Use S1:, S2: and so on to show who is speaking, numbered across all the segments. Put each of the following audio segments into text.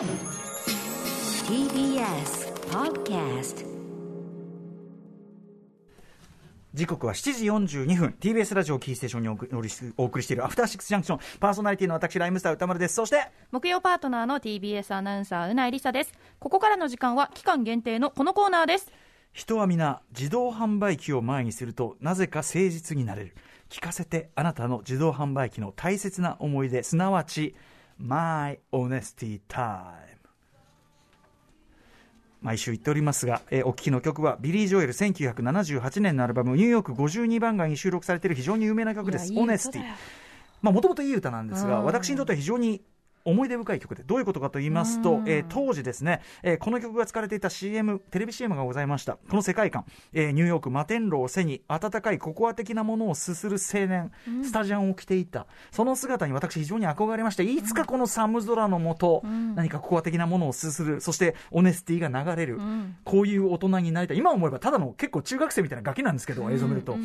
S1: TBS Podcast
S2: 時刻は7時42分。TBS ラジオキーステーションにお送りお送りしているアフターシックスジャンクションパーソナリティの私ライムスター歌丸です。そして
S3: 木曜パートナーの TBS アナウンサーうないりさです。ここからの時間は期間限定のこのコーナーです。
S2: 人は皆自動販売機を前にするとなぜか誠実になれる。聞かせてあなたの自動販売機の大切な思い出すなわち My Honesty Time 毎週言っておりますが、えーお聴きの曲はビリー・ジョエル1978年のアルバム「ニューヨーク52番街」に収録されている非常に有名な曲です「
S3: いやいい歌
S2: Honesty
S3: だよ」
S2: まあもともといい歌なんですが
S3: うん。
S2: 私にとっては非常に思い出深い曲でどういうことかと言いますと、えー当時ですね、えーこの曲が使われていた CM テレビ CM がございました。この世界観、えーニューヨーク摩天楼を背に温かいココア的なものをすする青年、スタジャンを着ていた。その姿に私非常に憧れましていつかこの寒空の下、何かココア的なものをすするそして Honesty が流れる、こういう大人になりたい。今思えばただの結構中学生みたいなガキなんですけど映像を見ると、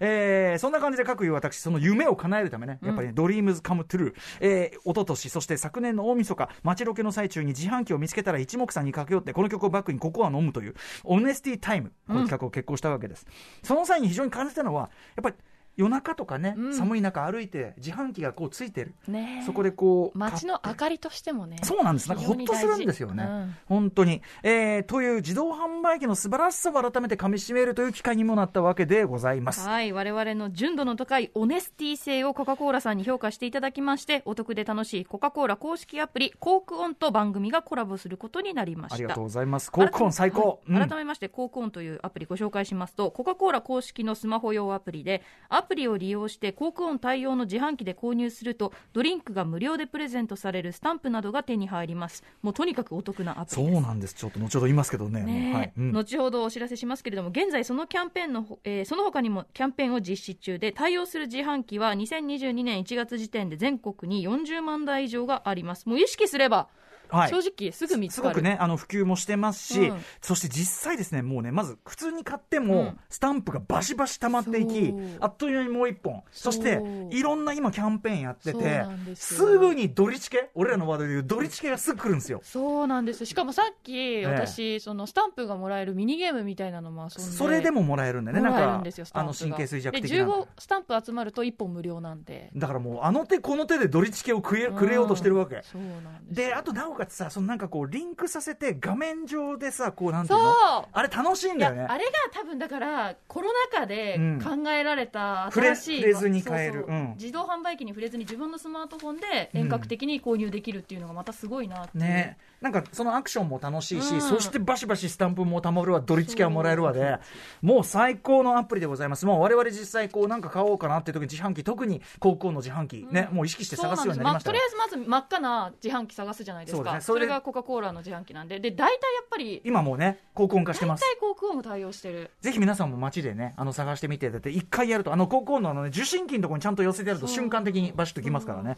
S2: えーそんな感じでかくいう私その夢を叶えるためねやっぱり、ね dreams come true、えー、一昨年そして昨年の大晦日街ロケの最中に自販機を見つけたら一目散に駆け寄ってこの曲をバックにココア飲むという Honesty タイムこの企画を決行したわけです、その際に非常に感じたのはやっぱり夜中とかね、寒い中歩いて自販機がこうついてる、
S3: ねえ
S2: そこでこう
S3: 街の明かりとしてもね
S2: そうなんです。なんかほっとするんですよね。
S3: うん
S2: 本当に。えー、という自動販売機の素晴らしさを改めて噛み締めるという機会にもなったわけでございます。
S3: はい我々の純度の高いオネスティ性をコカ・コーラさんに評価していただきましてお得で楽しいコカ・コーラ公式アプリコークオンと番組がコラボすることになりました
S2: ありがとうございます。コークオン最高。
S3: 改めまして、コークオンというアプリご紹介しますと、コカ・コーラ公式のスマホ用アプリで、アプリを利用して、コークオン対応の自販機で購入すると、ドリンクが無料でプレゼントされるスタンプなどが手に入ります。もうとにかくお得なアプリ。
S2: そうなんです。ちょっと後ほど言いますけどね。
S3: ね
S2: はい。うん
S3: 後ほどお知らせしますけれども、現在そのキャンペーンのほ、えーその他にもキャンペーンを実施中で、対応する自販機は2022年1月時点で全国に40万台以上があります。もう意識すれば、
S2: はい。
S3: 正直すぐ見つかる。
S2: すごくね、あの普及もしてますし、
S3: うん。
S2: そして実際ですね、もうね、まず普通に買っても、
S3: うん。
S2: スタンプがバシバシ溜まっていき
S3: そう、
S2: あっという間にもう一本、そしていろんな今キャンペーンやってて
S3: す
S2: ぐにドリチケ、俺らのワードで言うドリチケがすぐ来るんですよ。
S4: そうなんです。しかもさっき私、そのスタンプがもらえるミニゲームみたいなのも遊んで
S2: それでももらえるんだよね、なんかあの神経衰弱
S4: で
S2: 的な。
S4: 15スタンプ集まると1本無料なんで。
S2: だからもう、あの手この手でドリチケをくれくれようとしてるわけ。
S4: そうなんです
S2: で、あとなおかつさ、そのなんかこう、リンクさせて、画面上でさ、こう、なんていうの？あれ楽しいんだよね。
S4: あれが多分だからコロナ禍で
S2: うん
S4: 考えられた新しい、
S2: 触れずに買える。
S4: そうそう
S2: う。ん。
S4: 自動販売機に触れずに自分のスマートフォンで遠隔的に購入できるっていうのがまたすごいなって
S2: ね。なんかそのアクションも楽しいし、
S4: うん。
S2: そしてバシバシスタンプもたまるわ、ドリチケはもらえるわで、もう最高のアプリでございます。もう我々実際こうなんか買おうかなっていう時に自販機、特に高校の自販機、ね、もう意識して探すように
S4: な
S2: りましたよ。
S4: とりあえずまず真っ赤な自販機探すじゃないですか
S2: そうですねそれ
S4: がコカ・コーラの自販機なんでで大体やっぱり
S2: 今もうね、高校化してます。
S4: 大体航空音も対応してる
S2: ぜひ皆さんも街でね、あの探してみてだいて、一回やると、あの高校のあの、ね、受信機のところにちゃんと寄せてやると瞬間的にバシッときますからね。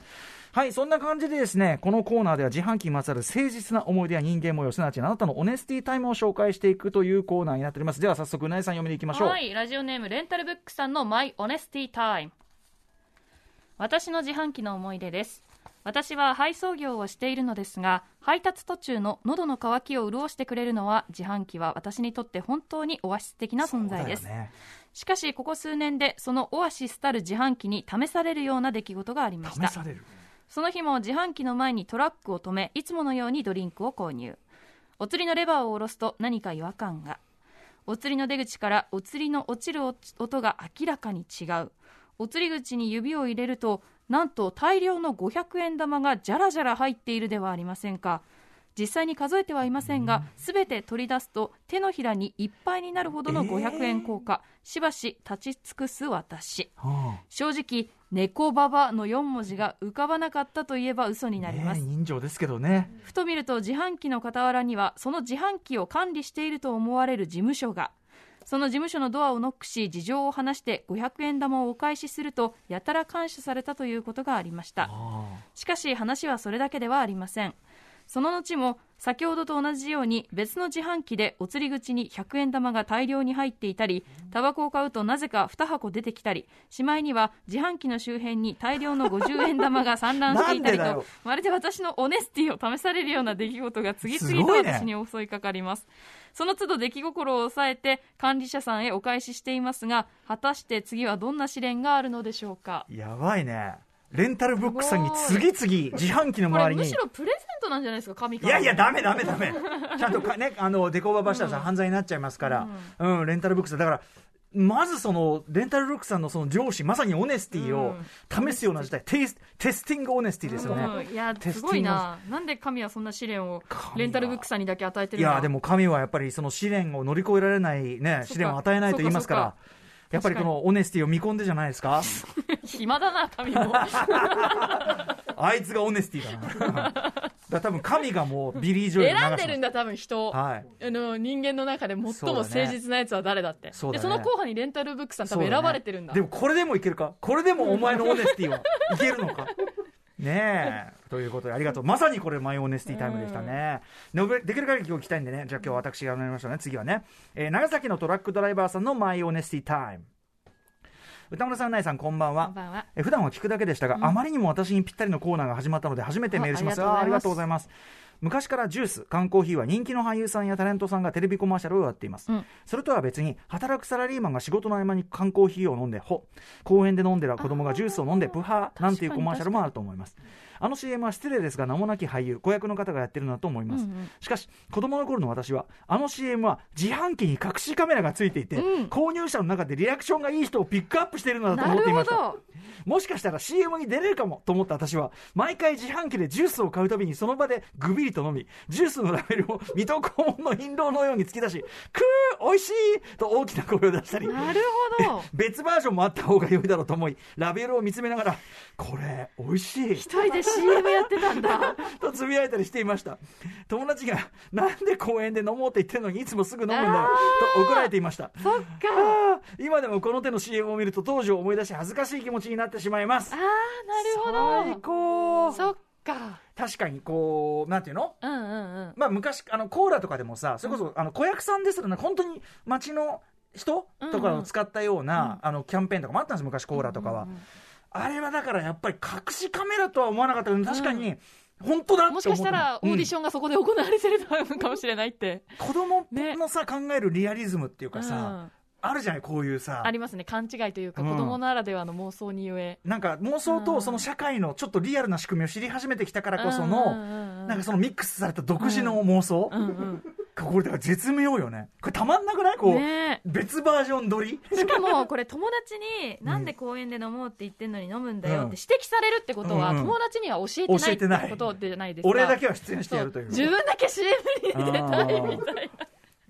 S2: はい、そんな感じでですね、このコーナーでは自販機にまつわる誠実な思い出や人間模様、すなわちあなたのオネスティタイムを紹介していくというコーナーになっております。では早速、うなえさん読みに行きましょう。
S3: はい、ラジオネームレンタルブックさんのマイオネスティタイム。私の自販機の思い出です。私は配送業をしているのですが、配達途中の喉の渇きを潤してくれるのは、自販機は私にとって本当にオアシス的な存在です。
S2: ね
S3: しかし、ここ数年でそのオアシスたる自販機に試されるような出来事がありました。その日も自販機の前にトラックを止め、いつものようにドリンクを購入。お釣りのレバーを下ろすと何か違和感が。お釣りの出口からお釣りの落ちる音が明らかに違う。お釣り口に指を入れると、なんと大量の500円玉がじゃらじゃら入っているではありませんか。実際に数えてはいませんが、すべて取り出すと手のひらにいっぱいになるほどの500円硬貨、しばし立ち尽くす私。
S2: は
S3: 正直、猫ババの4文字が浮かばなかったといえば嘘に
S2: あ
S3: なります。
S2: ね人情ですけどね。
S3: ふと見ると自販機の傍らにはその自販機を管理していると思われる事務所がその事務所のドアをノックし事情を話して500円玉をお返しするとやたら感謝されたということがありました。
S2: あ
S3: しかし話はそれだけではありませんその後も先ほどと同じように別の自販機でお釣り口に100円玉が大量に入っていたりタバコを買うとなぜか2箱出てきたりしまいには自販機の周辺に大量の50円玉が散乱していたりとまるで私のオネスティを試されるような出来事が次々と私に襲いかかります。その都度出来心を抑えて管理者さんへお返ししていますが果たして次はどんな試練があるのでしょうか。
S2: やばいね。レンタルブックさんに次々自販機の周りに。
S3: むしろプレゼントなんじゃないですか神から。
S2: いやいや、ダメダメダメ。ちゃんとかね、あの、ネコババしたらさ、犯罪になっちゃいますから、うん、レンタルブックさん。だから、まずその、レンタルブックさんのその上司、まさに honesty を試すような事態、テイス testing honesty ですよね。
S3: うん。いやすごいな。なんで神はそんな試練をレンタルブックさんにだけ与えてるの
S2: いや、でも神はやっぱりその試練を乗り越えられないね、試練を与えないと言いますからやっぱりこの honesty を見込んでじゃないですか？
S3: 暇だな神も
S2: あいつが honesty だな。だ多分神がもうビリー・ジョエル
S3: 選んでるんだ多分人。を
S2: はい。
S3: あの人間の中で最も誠実なやつは誰だって。
S2: そね。
S3: でその候補にレンタルブックさん多分選ばれてるんだ。
S2: でもこれでもいけるか？これでもお前の honesty はいけるのか？ねえ。ということでありがとう。まさにこれマイオネスティタイムでしたね、のべできる限り今日聞きたいんでね。じゃあ今日私がなりましたね。次はね、えー長崎のトラックドライバーさんのマイオネスティタイム歌村さん、ナイさん、こんばんは。
S3: こんばんは
S2: え普段は聞くだけでしたが、あまりにも私にぴったりのコーナーが始まったので、初めてメールします。
S3: ああり
S2: が
S3: が
S2: とうございます。昔からジュース、缶コーヒーは人気の俳優さんやタレントさんがテレビコマーシャルをやっています。
S3: うん
S2: それとは別に、働くサラリーマンが仕事の合間に缶コーヒーを飲んで、ほ、公園で飲んでる子供がジュースを飲んで、プハーなんていうコマーシャルもあると思います。あの CM は失礼ですが、名もなき俳優、子役の方がやってるのだと思います。
S3: うんうん
S2: しかし、子供の頃の私は、あの CM は自販機に隠しカメラがついていて、
S3: うん
S2: 購入者の中でリアクションがいい人をピックアップしているのだと思っていました。
S3: なるほど
S2: もしかしたら CM に出れるかもと思った私は、毎回自販機でジュースを買うたびにその場でグビリと飲み、ジュースのラベルを水戸黄門の印籠のように突き出し、くー美味しいと大きな声を出したり、
S3: なるほど
S2: 別バージョンもあった方が良いだろうと思い、ラベルを見つめながら、これ、美味しい。
S3: 一人で CM やってたんだ。
S2: とつぶやいたりしていました。友達がなんで公園で飲もうって言ってるのにいつもすぐ飲むんだ。よと怒られていました。
S3: そっか。
S2: 今でもこの手の CM を見ると当時を思い出し恥ずかしい気持ちになってしまいます。
S3: あーなる
S2: 最
S3: ほ
S2: 高。
S3: どそっか。
S2: 確かにこうなんていうの？
S3: うんうんうん。
S2: まあ昔あのコーラとかでもさそれこそ、あの子役さんですらね本当に街の人とかを使ったような、あのキャンペーンとかもあったんです昔コーラとかは、あれはだからやっぱり隠しカメラとは思わなかったけど確かに本当だ
S3: もしかしたらオーディシ
S2: ョン、
S3: がそこで行われてるのかもしれないって、
S2: うん子供
S3: ね
S2: のさ、考えるリアリズムっていうかさ、
S3: うん
S2: あるじゃないこういうさ
S3: ありますね勘違いというか、
S2: うん
S3: 子供ならではの妄想にゆえ
S2: なんか妄想
S3: うん
S2: とその社会のちょっとリアルな仕組みを知り始めてきたからこそ
S3: うん
S2: の、
S3: うんうん
S2: なんかそのミックスされた独自の妄想、
S3: うんうん
S2: これだから絶妙よね。これたまんなくない？こう、
S3: ね。
S2: 別バージョン撮り？
S3: しかもこれ友達になんで公園で飲もうって言ってんのに飲むんだよ
S2: うん。
S3: って指摘されるってことは友達には教えてない
S2: 教えてない
S3: ってことじゃないですか。
S2: 俺だけは出演してやるという。
S3: 自分だけ CM に出たいみたい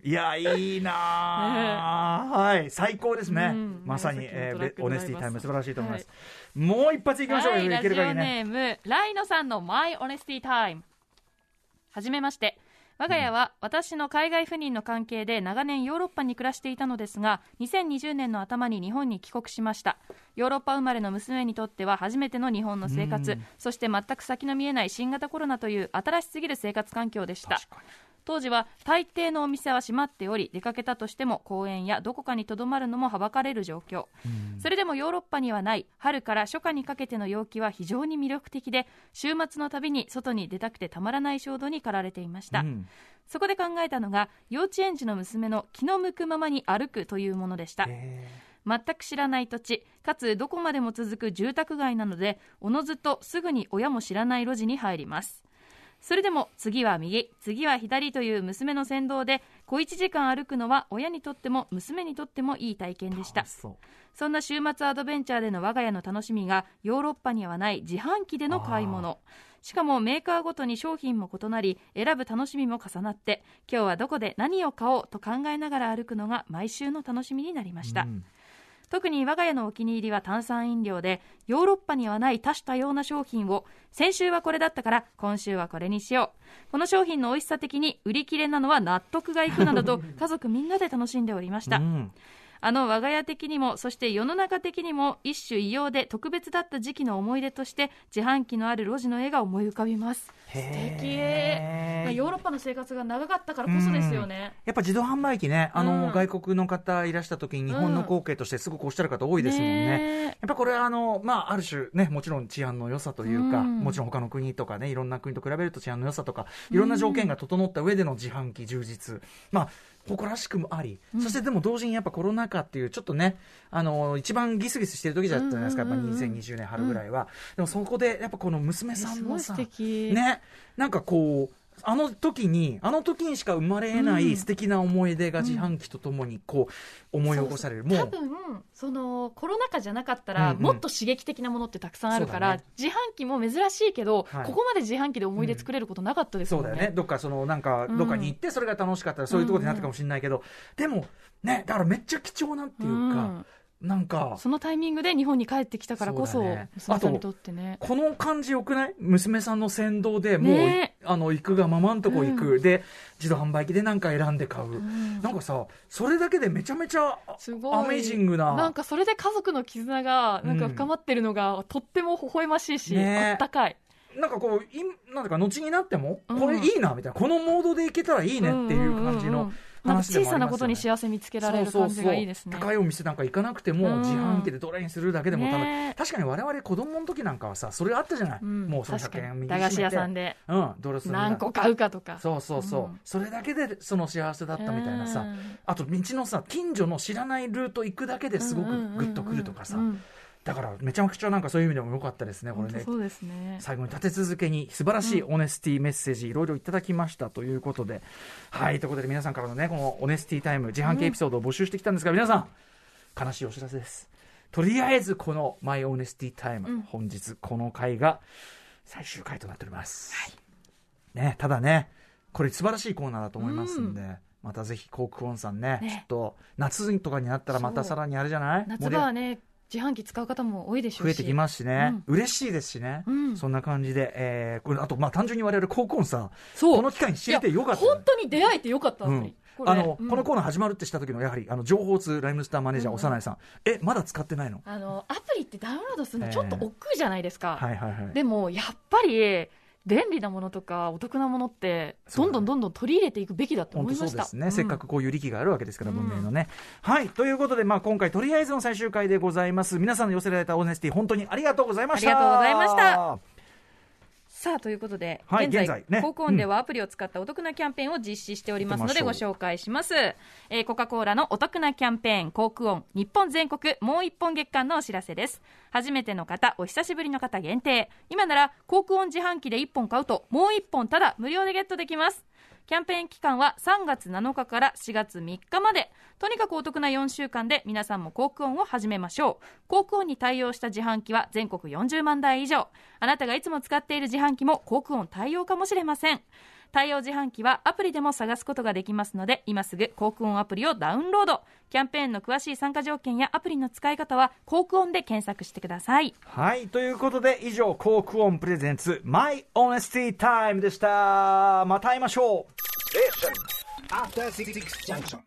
S2: いやいいなあ、はい。最高ですね、
S3: うん。
S2: まさに、えーオネスティタイム。素晴らしいと思います、
S3: は
S2: もう一発いきましょうよ、
S3: はい、ラ
S2: いける
S3: ジオ
S2: 限りね
S3: ネームライノさんのマイオネスティタイム。はじめまして我が家は私の海外赴任の関係で長年ヨーロッパに暮らしていたのですが2020年の頭に日本に帰国しました。ヨーロッパ生まれの娘にとっては初めての日本の生活。
S2: うん。
S3: そして全く先の見えない新型コロナという新しすぎる生活環境でした当時は大抵のお店は閉まっており出かけたとしても公園やどこかにとどまるのもはばかれる状況。それでもヨーロッパにはない。春から初夏にかけての陽気は非常に魅力的で週末のたびに外に出たくてたまらない衝動に駆られていました、
S2: うん。
S3: そこで考えたのが幼稚園児の娘の気の向くままに歩くというものでした。
S2: へ
S3: 全く知らない土地かつどこまでも続く住宅街なのでおのずとすぐに親も知らない路地に入りますそれでも次は右次は左という娘の先導で小1時間歩くのは親にとっても娘にとってもいい体験でした。
S2: そ
S3: んな週末アドベンチャーでの我が家の楽しみがヨーロッパにはない自販機での買い物。しかもメーカーごとに商品も異なり選ぶ楽しみも重なって今日はどこで何を買おうと考えながら歩くのが毎週の楽しみになりました、
S2: うん
S3: 特に我が家のお気に入りは炭酸飲料でヨーロッパにはない多種多様な商品を。先週はこれだったから今週はこれにしよう。この商品の美味しさ的に売り切れなのは納得がいくなどと 家族みんなで楽しんでおりました、
S2: うん
S3: あの我が家的にもそして世の中的にも一種異様で特別だった時期の思い出として自販機のある路地の絵が思い浮かびます。素敵。
S2: へー
S3: あヨーロッパの生活が長かったからこそですよね。
S2: やっぱ自動販売機ね、あの、
S3: うん
S2: 外国の方いらした時に日本の光景としてすごくおっしゃる方多いですもんね。やっぱこれはあの、まあ、ある種ね、もちろん治安の良さというか、
S3: うん。
S2: もちろん他の国とかね、いろんな国と比べると治安の良さとか、いろんな条件が整った上での自販機充実。まあ、誇らしくもあり、そしてでも同時にやっぱコロナ禍っていう、ちょっとね、あの、一番ギスギスしてる時じゃったじゃないですか、やっぱ
S3: うんうんうん
S2: 2020年春ぐらいは。でもそこで、やっぱこの娘さんのさ、
S3: 敵。
S2: ね、なんかこう、あの時に、あの時にしか生まれえない素敵な思い出が自販機とともにこう、思い起こされる。もう、
S3: 多分そのコロナ禍じゃなかったら、
S2: うんうん。
S3: もっと刺激的なものってたくさんあるから、
S2: そうだね。
S3: 自販機も珍しいけど、
S2: はい。
S3: ここまで自販機で思い出作れることなかったですもね。
S2: そうんだよね。どっかその、なんか、
S3: うん
S2: どっかに行って、それが楽しかったら、そういうところになったかもしれないけど、でも、ね、だからめっちゃ貴重なっていうか、
S3: うん
S2: なんか、
S3: そのタイミングで日本に帰ってきたからこそ
S2: ね
S3: 娘さんにとってね。
S2: この感じよくない？娘さんの先導でもう、
S3: ね
S2: あの、行くがままんとこ行く。
S3: う
S2: で、自動販売機でなんか選んで買う。
S3: うん
S2: なんかさ、それだけでめちゃめちゃ、
S3: すごい
S2: アメージングな。
S3: なんかそれで家族の絆がなんか深まってるのがとっても微笑ましいし、
S2: ね
S3: あったかい。
S2: なんかこう、いなんだか、後になっても、
S3: うん
S2: これいいな、みたいな。このモードでいけたらいいねっていう感じの
S3: うんうんうん
S2: 話でもありますよね。
S3: 小さなことに幸せ見つけられる感じがいいですね。
S2: 高いお店なんか行かなくても、
S3: うん。
S2: 自販機でドライにするだけでも多分、
S3: ね
S2: 確かに我々子供の時なんかはさ、それあったじゃない。
S3: うん。
S2: もうその100
S3: 確か
S2: 円
S3: に。駄菓子屋さん
S2: で。
S3: で
S2: うん、ドレス
S3: 何個買うかとか。
S2: そうそうそう、
S3: うん。
S2: それだけでその幸せだったみたいなさ、
S3: うん
S2: あと道のさ近所の知らないルート行くだけですごくグッとくるとかさ、
S3: うんうんうん。うん
S2: だからめちゃくちゃなんかそういう意味でも良かったですねこれね。
S3: そうですね。
S2: 最後に立て続けに素晴らしいオネスティメッセージいろいろいただきましたということで、はいということで皆さんからのねこのオネスティタイム自販機エピソードを募集してきたんですが、皆さん悲しいお知らせです。とりあえずこのマイオネスティタイム、
S3: うん。
S2: 本日この回が最終回となっております、ねただねこれ素晴らしいコーナーだと思いますんで、またぜひコークオンさんね
S3: ね。
S2: ちょっと夏とかになったらまたさらにあれじゃない？
S3: 夏場はね、自販機使う方も多いでしょうし。
S2: 増えてきますしね、嬉しいですしね、
S3: うん。
S2: そんな感じで、えーこれあと、まあ、単純に我々、高校さ、
S3: そう。
S2: この機会に知れてよかった
S3: いや
S2: よ
S3: 本当に出会えてよかった、
S2: うん。
S3: これ。
S2: あの
S3: うん。
S2: このコーナー始まるってした時のやはりあの情報通ライムスターマネージャー、
S3: うん。
S2: 幼いさん、えまだ使ってないの？
S3: あのアプリってダウンロードする
S2: ええ
S3: のちょっと億劫じゃないですか、
S2: はいはいはい。
S3: でもやっぱり便利なものとかお得なものってどんどんどんどん取り入れていくべきだと思いました
S2: そうですね、
S3: うん
S2: せっかくこういう力があるわけですから、
S3: うん
S2: 文明のね。はい、ということで、まあ、今回、とりあえずの最終回でございます。皆さんの寄せられたオネスティ、本当にありがとうございました。
S3: ありがとうございました。さあということで、
S2: はい
S3: 現在
S2: ね
S3: コークオンではアプリを使ったお得なキャンペーンを実施しておりますのでご紹介します、えーコカ・コーラのお得なキャンペーンコークオン日本全国もう一本月間のお知らせです。初めての方お久しぶりの方限定。今ならコークオン自販機で1本買うともう1本ただ無料でゲットできますキャンペーン期間は3月7日から4月3日まで。とにかくお得な4週間で皆さんもコークオンを始めましょう。コークオンに対応した自販機は全国40万台以上。あなたがいつも使っている自販機もコークオン対応かもしれません。対応自販機はアプリでも探すことができますので今すぐコークオンアプリをダウンロードキャンペーンの詳しい参加条件やアプリの使い方はコークオンで検索してください
S2: はい、ということで、以上、コークオン presents、my honesty time でした。また会いましょう。
S5: After Six Junction.